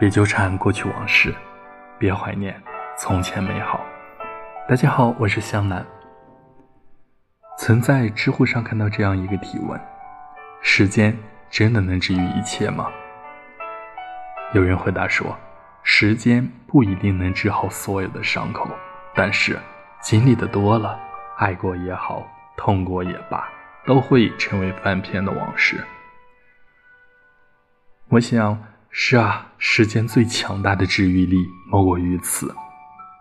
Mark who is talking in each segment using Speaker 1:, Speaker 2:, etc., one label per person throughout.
Speaker 1: 别纠缠过去往事，别怀念从前美好。大家好，我是香南。曾在知乎上看到这样一个提问：时间真的能治愈一切吗？有人回答说，时间不一定能治好所有的伤口，但是经历的多了，爱过也好，痛过也罢，都会成为翻篇的往事。我想。是啊，时间最强大的治愈力莫过于此。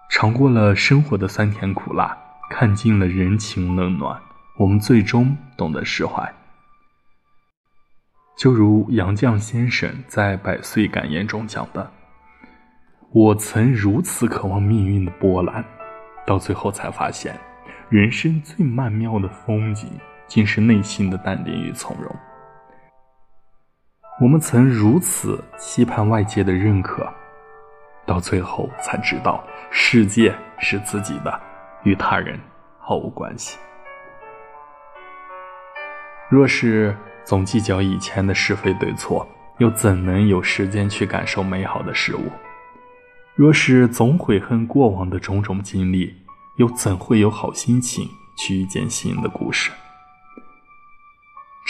Speaker 1: 尝过了生活的酸甜苦辣，看尽了人情冷暖，我们最终懂得释怀。就如杨绛先生在《百岁感言》中讲的：“我曾如此渴望命运的波澜，到最后才发现，人生最曼妙的风景，竟是内心的淡定与从容。”我们曾如此期盼外界的认可，到最后才知道世界是自己的，与他人毫无关系。若是总计较以前的是非对错，又怎能有时间去感受美好的事物？若是总悔恨过往的种种经历，又怎会有好心情去遇见新的故事？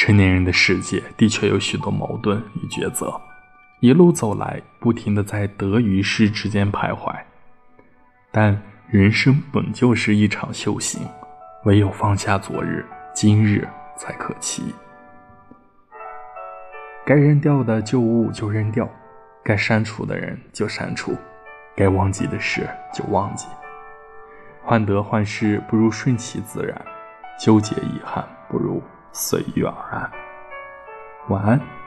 Speaker 1: 成年人的世界的确有许多矛盾与抉择，一路走来，不停的在得与失之间徘徊。但人生本就是一场修行，唯有放下昨日，今日才可期。该扔掉的旧物就扔掉，该删除的人就删除，该忘记的事就忘记。患得患失不如顺其自然，纠结遗憾不如。随遇而安，晚安。